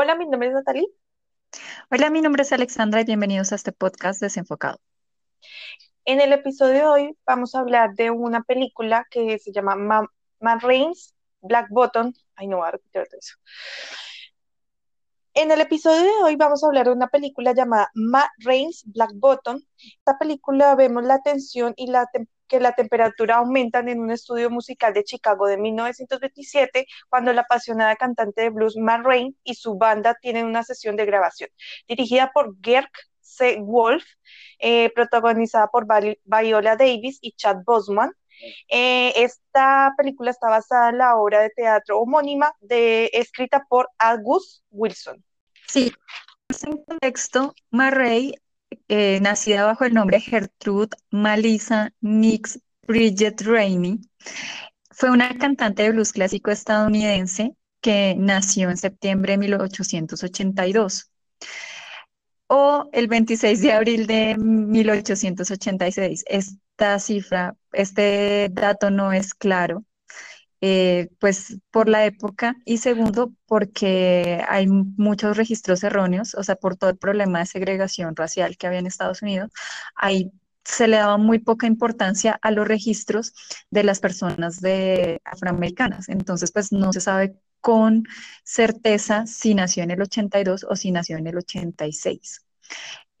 Hola, mi nombre es Natalie. Hola, mi nombre es Alexandra y bienvenidos a este podcast desenfocado. En el episodio de hoy vamos a hablar de una película que se llama Matt Reigns, Black Bottom. Ay, no voy a repetir eso. En el episodio de hoy vamos a hablar de una película llamada Matt Reigns Black Bottom. Esta película vemos la tensión y la que la temperatura aumentan en un estudio musical de Chicago de 1927 cuando la apasionada cantante de blues Reigns y su banda tienen una sesión de grabación dirigida por Gerk C. Wolf, eh, protagonizada por Viola Davis y Chad Bosman. Eh, esta película está basada en la obra de teatro homónima de, escrita por August Wilson. Sí, en contexto, Marray, eh, nacida bajo el nombre Gertrude Malisa Nix Bridget Rainey, fue una cantante de blues clásico estadounidense que nació en septiembre de 1882 o el 26 de abril de 1886. Esta cifra, este dato no es claro, eh, pues por la época y segundo porque hay muchos registros erróneos, o sea, por todo el problema de segregación racial que había en Estados Unidos, ahí se le daba muy poca importancia a los registros de las personas de afroamericanas. Entonces, pues no se sabe con certeza si nació en el 82 o si nació en el 86.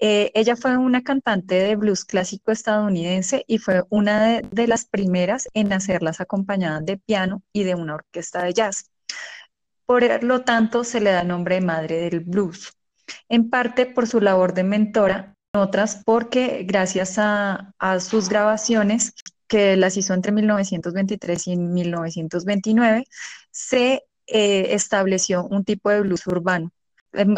Eh, ella fue una cantante de blues clásico estadounidense y fue una de, las primeras en hacerlas acompañadas de piano y de una orquesta de jazz. Por lo tanto, se le da nombre de madre del blues, en parte por su labor de mentora, otras porque gracias a, sus grabaciones, que las hizo entre 1923 y 1929, se eh, estableció un tipo de blues urbano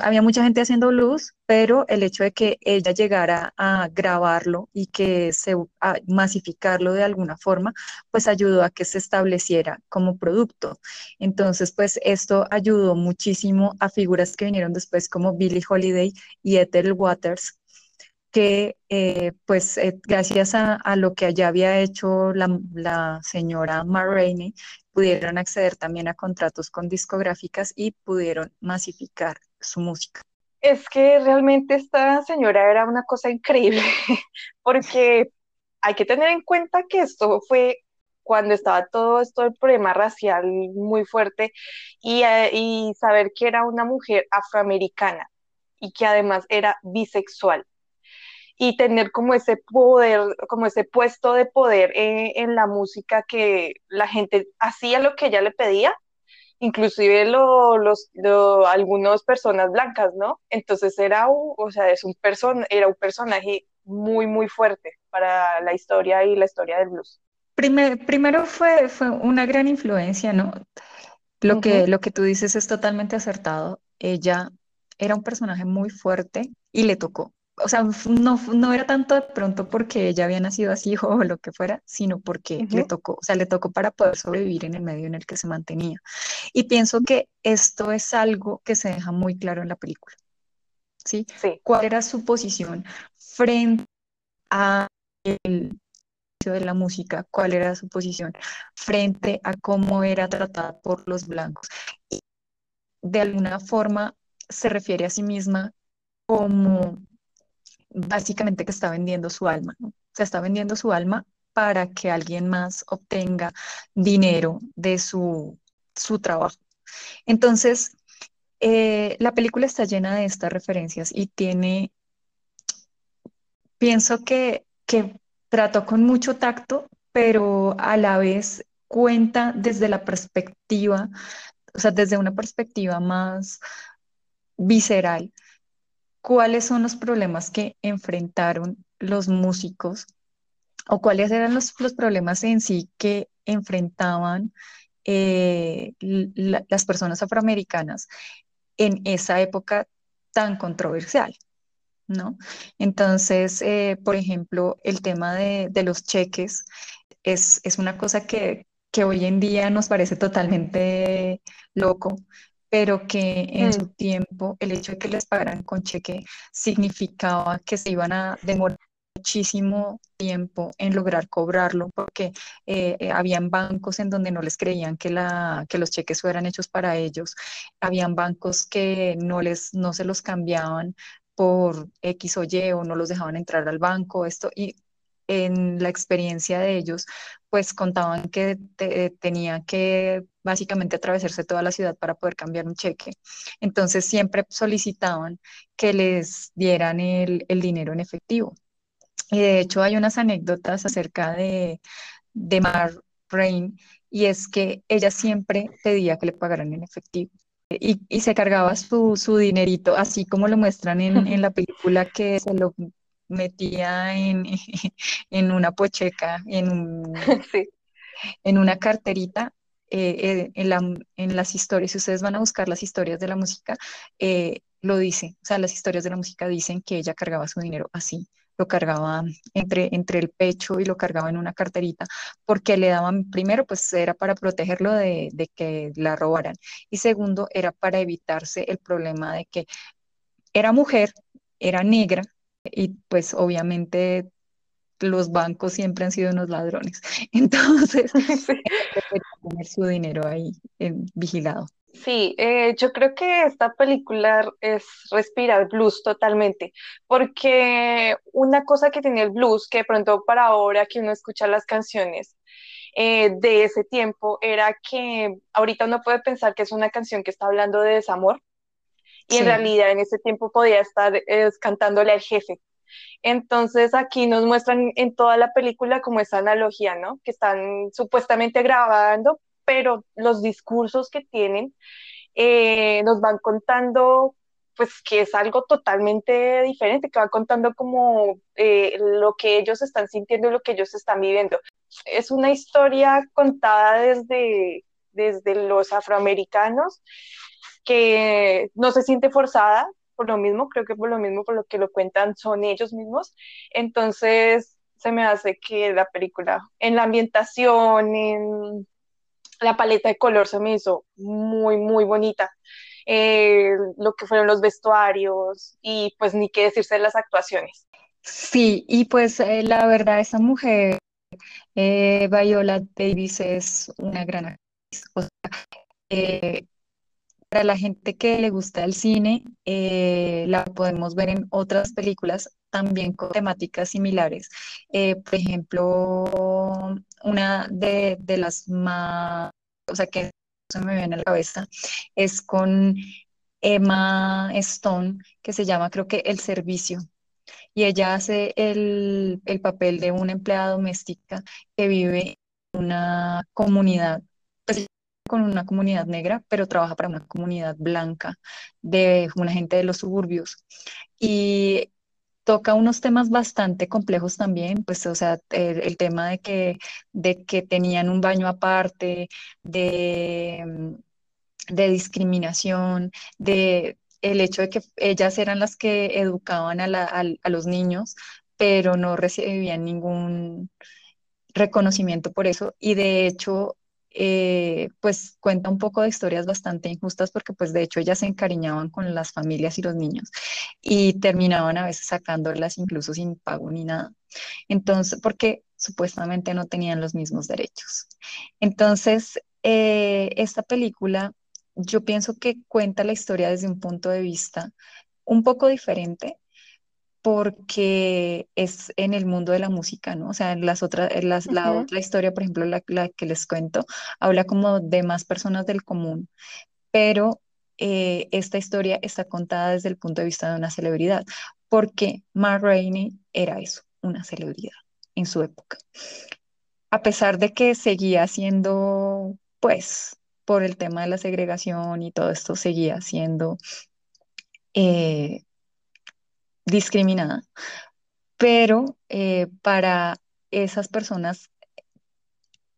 había mucha gente haciendo blues, pero el hecho de que ella llegara a grabarlo y que se a masificarlo de alguna forma, pues ayudó a que se estableciera como producto. Entonces, pues esto ayudó muchísimo a figuras que vinieron después como Billie Holiday y Ethel Waters, que eh, pues eh, gracias a, lo que ya había hecho la, señora Ma pudieron acceder también a contratos con discográficas y pudieron masificar su música. Es que realmente esta señora era una cosa increíble, porque hay que tener en cuenta que esto fue cuando estaba todo esto el problema racial muy fuerte y, eh, y saber que era una mujer afroamericana y que además era bisexual y tener como ese poder, como ese puesto de poder en, la música que la gente hacía lo que ella le pedía, inclusive lo, los, algunas personas blancas, ¿no? Entonces era un, o sea, es un person, era un personaje muy, muy fuerte para la historia y la historia del blues. primero fue, fue una gran influencia, ¿no? Lo, que, lo que tú dices es totalmente acertado. Ella era un personaje muy fuerte y le tocó o sea, no, no era tanto de pronto porque ella había nacido así o lo que fuera, sino porque le tocó, o sea, le tocó para poder sobrevivir en el medio en el que se mantenía. Y pienso que esto es algo que se deja muy claro en la película. ¿Sí? sí. ¿Cuál era su posición frente a el de la música? ¿Cuál era su posición frente a cómo era tratada por los blancos? Y de alguna forma se refiere a sí misma como básicamente que está vendiendo su alma, ¿no? Se está vendiendo su alma para que alguien más obtenga dinero de su, trabajo. Entonces, eh, la película está llena de estas referencias y tiene, pienso que, que trató con mucho tacto, pero a la vez cuenta desde la perspectiva, o sea, desde una perspectiva más visceral cuáles son los problemas que enfrentaron los músicos o cuáles eran los, problemas en sí que enfrentaban eh, las personas afroamericanas en esa época tan controversial. ¿No? Entonces, eh, por ejemplo, el tema de, los cheques es, una cosa que, que, hoy en día nos parece totalmente loco, pero que en su mm. tiempo el hecho de que les pagaran con cheque significaba que se iban a demorar muchísimo tiempo en lograr cobrarlo porque eh, eh, habían bancos en donde no les creían que, los cheques fueran hechos para ellos, habían bancos que no, les, no se los cambiaban por X o Y o no los dejaban entrar al banco, esto, y en la experiencia de ellos, pues contaban que tenía que básicamente atravesarse toda la ciudad para poder cambiar un cheque. Entonces siempre solicitaban que les dieran el, dinero en efectivo. Y de hecho hay unas anécdotas acerca de, de Mar Rain y es que ella siempre pedía que le pagaran en efectivo. Y, se cargaba su, dinerito, así como lo muestran en, en la película que se lo metía en, en una pocheca, en, un, en una carterita. Eh, eh, en, las historias, si ustedes van a buscar las historias de la música, eh, lo dice, o sea, las historias de la música dicen que ella cargaba su dinero así, lo cargaba entre, entre el pecho y lo cargaba en una carterita, porque le daban, primero, pues era para protegerlo de, de, que la robaran, y segundo, era para evitarse el problema de que era mujer, era negra, y pues obviamente los bancos siempre han sido unos ladrones. Entonces, poner su dinero ahí vigilado. Sí, eh, yo creo que esta película es respirar blues totalmente, porque una cosa que tenía el blues, que de pronto para ahora que uno escucha las canciones eh, de ese tiempo, era que ahorita uno puede pensar que es una canción que está hablando de desamor, y en realidad en ese tiempo podía estar cantándole al jefe. Entonces aquí nos muestran en toda la película como esa analogía, ¿no? Que están supuestamente grabando, pero los discursos que tienen eh, nos van contando pues que es algo totalmente diferente, que va contando como eh, lo que ellos están sintiendo y lo que ellos están viviendo. Es una historia contada desde, desde los afroamericanos que no se siente forzada, por lo mismo, creo que por lo mismo, por lo que lo cuentan son ellos mismos. Entonces, se me hace que la película, en la ambientación, en la paleta de color, se me hizo muy, muy bonita. Eh, lo que fueron los vestuarios y pues ni qué decirse de las actuaciones. Sí, y pues eh, la verdad, esa mujer, eh, Viola Davis, es una gran actriz. O sea, para la gente que le gusta el cine, eh, la podemos ver en otras películas también con temáticas similares. Eh, por ejemplo, una de, las más, o sea, que se me viene a la cabeza, es con Emma Stone, que se llama creo que El Servicio. Y ella hace el, el papel de una empleada doméstica que vive en una comunidad con una comunidad negra, pero trabaja para una comunidad blanca de una gente de los suburbios. Y toca unos temas bastante complejos también, pues, o sea, el, tema de que, de que tenían un baño aparte, de, de discriminación, de el hecho de que ellas eran las que educaban a, a los niños, pero no recibían ningún reconocimiento por eso. Y de hecho, eh, pues cuenta un poco de historias bastante injustas porque pues de hecho ellas se encariñaban con las familias y los niños y terminaban a veces sacándolas incluso sin pago ni nada. Entonces, porque supuestamente no tenían los mismos derechos. Entonces, eh, esta película yo pienso que cuenta la historia desde un punto de vista un poco diferente porque es en el mundo de la música, ¿no? O sea, en las otras, las, la otra historia, por ejemplo, la, que les cuento, habla como de más personas del común, pero eh, esta historia está contada desde el punto de vista de una celebridad, porque Mark Rainey era eso, una celebridad en su época. A pesar de que seguía siendo, pues, por el tema de la segregación y todo esto, seguía siendo eh, discriminada, pero eh, para esas personas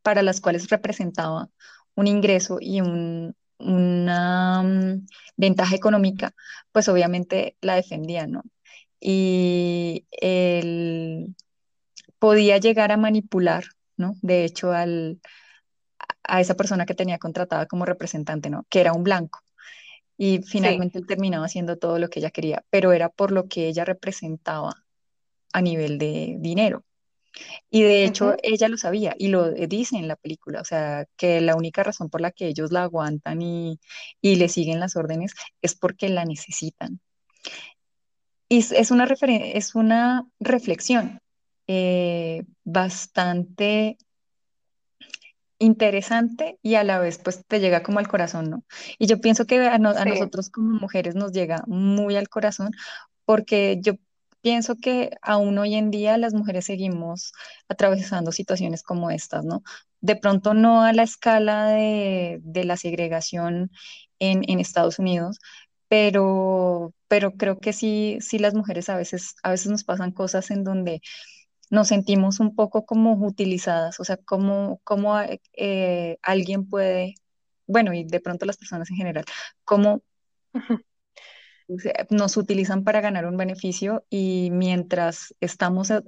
para las cuales representaba un ingreso y una mm, ventaja económica, pues obviamente la defendían, ¿no? Y él podía llegar a manipular, ¿no? De hecho, al, a esa persona que tenía contratada como representante, ¿no? Que era un blanco y finalmente él terminaba haciendo todo lo que ella quería, pero era por lo que ella representaba a nivel de dinero. Y de hecho ella lo sabía y lo dice en la película, o sea, que la única razón por la que ellos la aguantan y, y le siguen las órdenes es porque la necesitan. Y es una, es una reflexión eh, bastante interesante y a la vez pues te llega como al corazón, ¿no? Y yo pienso que a, nosotros como mujeres nos llega muy al corazón porque yo pienso que aún hoy en día las mujeres seguimos atravesando situaciones como estas, ¿no? De pronto no a la escala de, la segregación en, en, Estados Unidos, pero, pero creo que sí, sí las mujeres a veces, a veces nos pasan cosas en donde nos sentimos un poco como utilizadas, o sea, cómo, cómo eh, alguien puede, bueno, y de pronto las personas en general, cómo nos utilizan para ganar un beneficio y mientras estamos eh,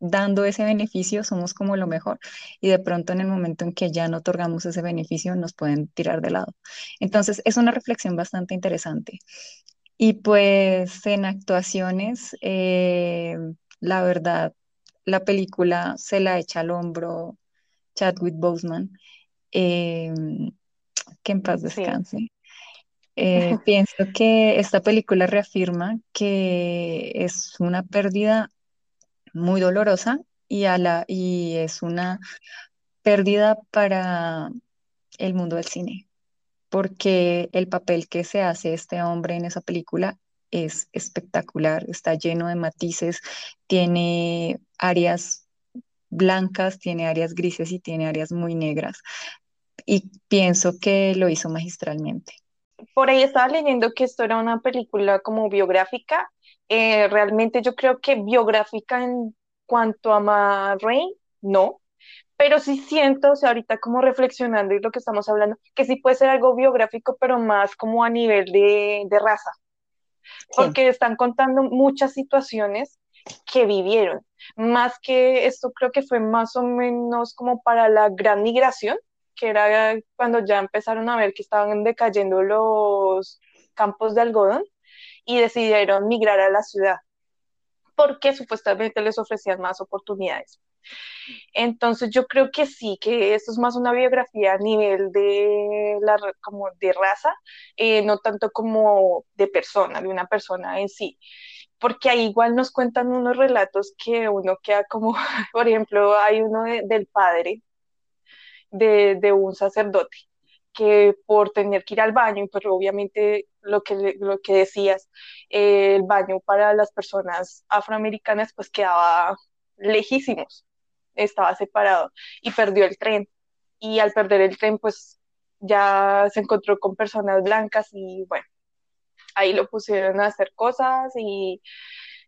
dando ese beneficio somos como lo mejor y de pronto en el momento en que ya no otorgamos ese beneficio nos pueden tirar de lado. Entonces es una reflexión bastante interesante. Y pues en actuaciones, eh, la verdad, la película se la echa al hombro Chadwick Boseman, em, que en paz descanse. Eh, pienso que esta película reafirma que es una pérdida muy dolorosa y, a la, y es una pérdida para el mundo del cine, porque el papel que se hace este hombre en esa película es espectacular, está lleno de matices, tiene áreas blancas, tiene áreas grises y tiene áreas muy negras. Y pienso que lo hizo magistralmente. Por ahí estaba leyendo que esto era una película como biográfica. Eh, realmente yo creo que biográfica en cuanto a Ma no, pero sí siento, o sea, ahorita como reflexionando y lo que estamos hablando, que sí puede ser algo biográfico, pero más como a nivel de, de raza, porque están contando muchas situaciones que vivieron. Más que esto creo que fue más o menos como para la gran migración, que era cuando ya empezaron a ver que estaban decayendo los campos de algodón y decidieron migrar a la ciudad, porque supuestamente les ofrecían más oportunidades. Entonces yo creo que sí, que esto es más una biografía a nivel de, la, como de raza, eh, no tanto como de persona, de una persona en sí. Porque ahí igual nos cuentan unos relatos que uno queda como, por ejemplo, hay uno del padre de, de, un sacerdote que por tener que ir al baño, pero obviamente lo que, lo que decías, eh, el baño para las personas afroamericanas pues quedaba lejísimos estaba separado y perdió el tren. Y al perder el tren, pues ya se encontró con personas blancas y bueno, ahí lo pusieron a hacer cosas y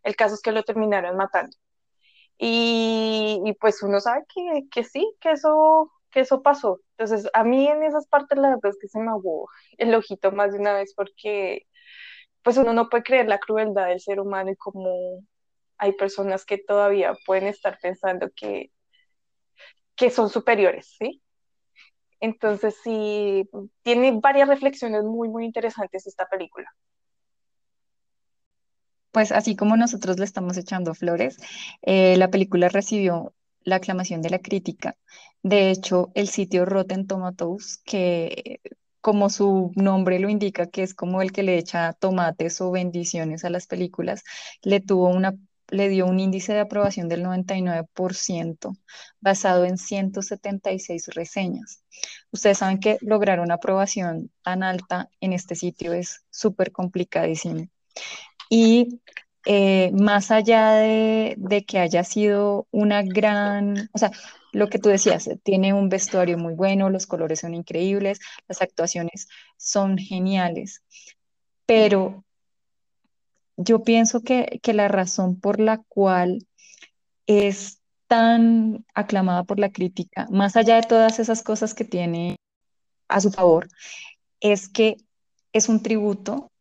el caso es que lo terminaron matando. Y, pues uno sabe que, que, sí, que eso, que eso pasó. Entonces, a mí en esas partes la verdad es que se me ahogó el ojito más de una vez porque pues uno no puede creer la crueldad del ser humano y como hay personas que todavía pueden estar pensando que que son superiores, ¿sí? Entonces, sí, tiene varias reflexiones muy, muy interesantes esta película. Pues así como nosotros le estamos echando flores, eh, la película recibió la aclamación de la crítica. De hecho, el sitio Rotten Tomatoes, que como su nombre lo indica, que es como el que le echa tomates o bendiciones a las películas, le tuvo una le dio un índice de aprobación del 99% basado en 176 reseñas. Ustedes saben que lograr una aprobación tan alta en este sitio es súper complicadísimo. Y eh, más allá de, de, que haya sido una gran, o sea, lo que tú decías, tiene un vestuario muy bueno, los colores son increíbles, las actuaciones son geniales, pero yo pienso que, la razón por la cual es tan aclamada por la crítica, más allá de todas esas cosas que tiene a su favor, es que es un tributo,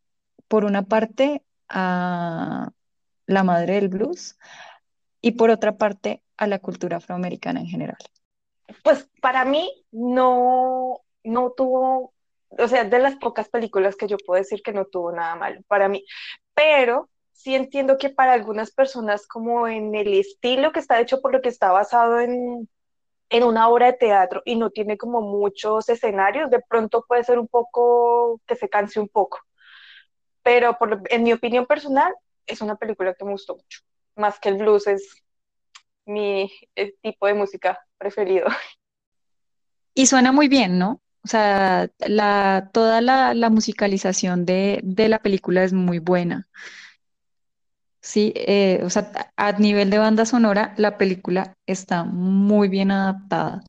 por una parte, a la madre del blues y por otra parte, a la cultura afroamericana en general. Pues para mí no, no tuvo o sea, de las pocas películas que yo puedo decir que no tuvo nada malo para mí, pero sí entiendo que para algunas personas como en el estilo que está hecho por lo que está basado en, en una obra de teatro y no tiene como muchos escenarios, de pronto puede ser un poco que se canse un poco. Pero en mi opinión personal, es una película que me gustó mucho. Más que el blues es mi tipo de música preferido. Y suena muy bien, ¿no? O sea, la, toda la, la musicalización de, de la película es muy buena. Sí, eh, o sea, a nivel de banda sonora, la película está muy bien adaptada.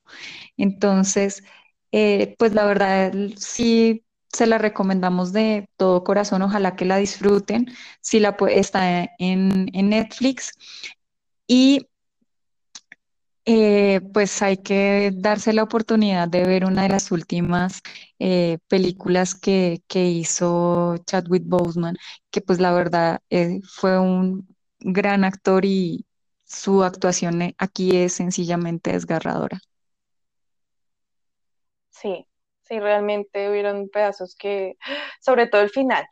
Entonces, eh, pues la verdad, sí se la recomendamos de todo corazón. Ojalá que la disfruten. Si la está en, en Netflix. Y eh, pues hay que darse la oportunidad de ver una de las últimas eh, películas que, que, hizo Chadwick Boseman, que pues la verdad eh, fue un gran actor y su actuación aquí es sencillamente desgarradora. Sí, sí, realmente hubieron pedazos que, sobre todo el final,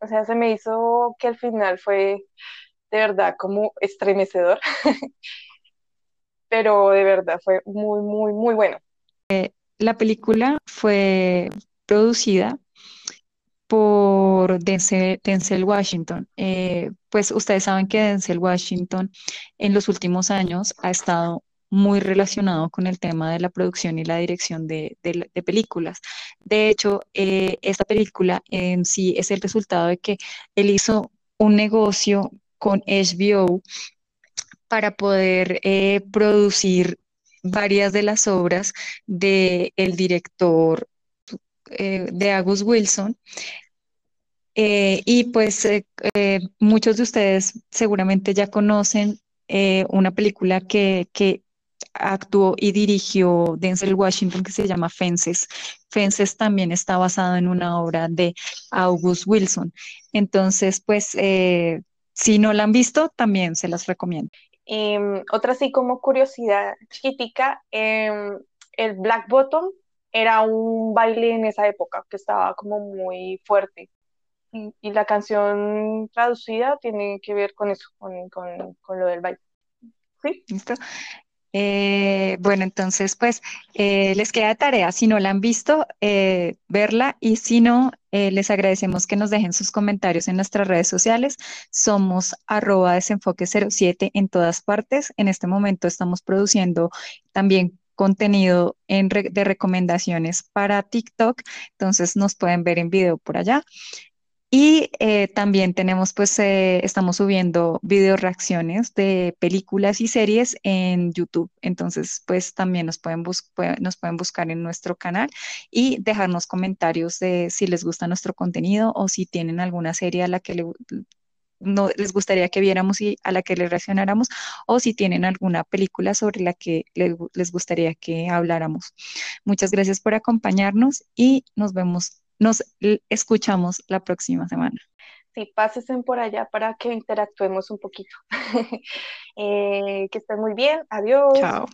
o sea, se me hizo que el final fue de verdad como estremecedor. pero de verdad fue muy, muy, muy bueno. Eh, la película fue producida por Denzel, Washington. Eh, pues ustedes saben que Denzel Washington en los últimos años ha estado muy relacionado con el tema de la producción y la dirección de, películas. De hecho, eh, esta película en sí es el resultado de que él hizo un negocio con HBO para poder eh, producir varias de las obras del director eh, de Agus Wilson. Eh, y pues muchos de ustedes seguramente ya conocen una película que, que actuó y dirigió Denzel Washington que se llama Fences. Fences también está basado en una obra de August Wilson. Entonces, pues, si no la han visto, también se las recomiendo. Em, otra así como curiosidad chiquitica, em, el Black Bottom era un baile en esa época que estaba como muy fuerte. Y, la canción traducida tiene que ver con eso, con, con lo del baile. ¿Sí? ¿Listo? Eh, bueno, entonces, pues eh, les queda tarea, si no la han visto, eh, verla y si no, les agradecemos que nos dejen sus comentarios en nuestras redes sociales. Somos arroba desenfoque07 en todas partes. En este momento estamos produciendo también contenido de recomendaciones para TikTok, entonces nos pueden ver en video por allá. Y eh, también tenemos, pues, eh, estamos subiendo video reacciones de películas y series en YouTube. Entonces, pues, también nos pueden, nos pueden buscar en nuestro canal y dejarnos comentarios de si les gusta nuestro contenido o si tienen alguna serie a la que no, les gustaría que viéramos y a la que le reaccionáramos o si tienen alguna película sobre la que les gustaría que habláramos. Muchas gracias por acompañarnos y nos vemos nos escuchamos la próxima semana. Sí, pásense por allá para que interactuemos un poquito. Eh, que estén muy bien. Adiós. Chao.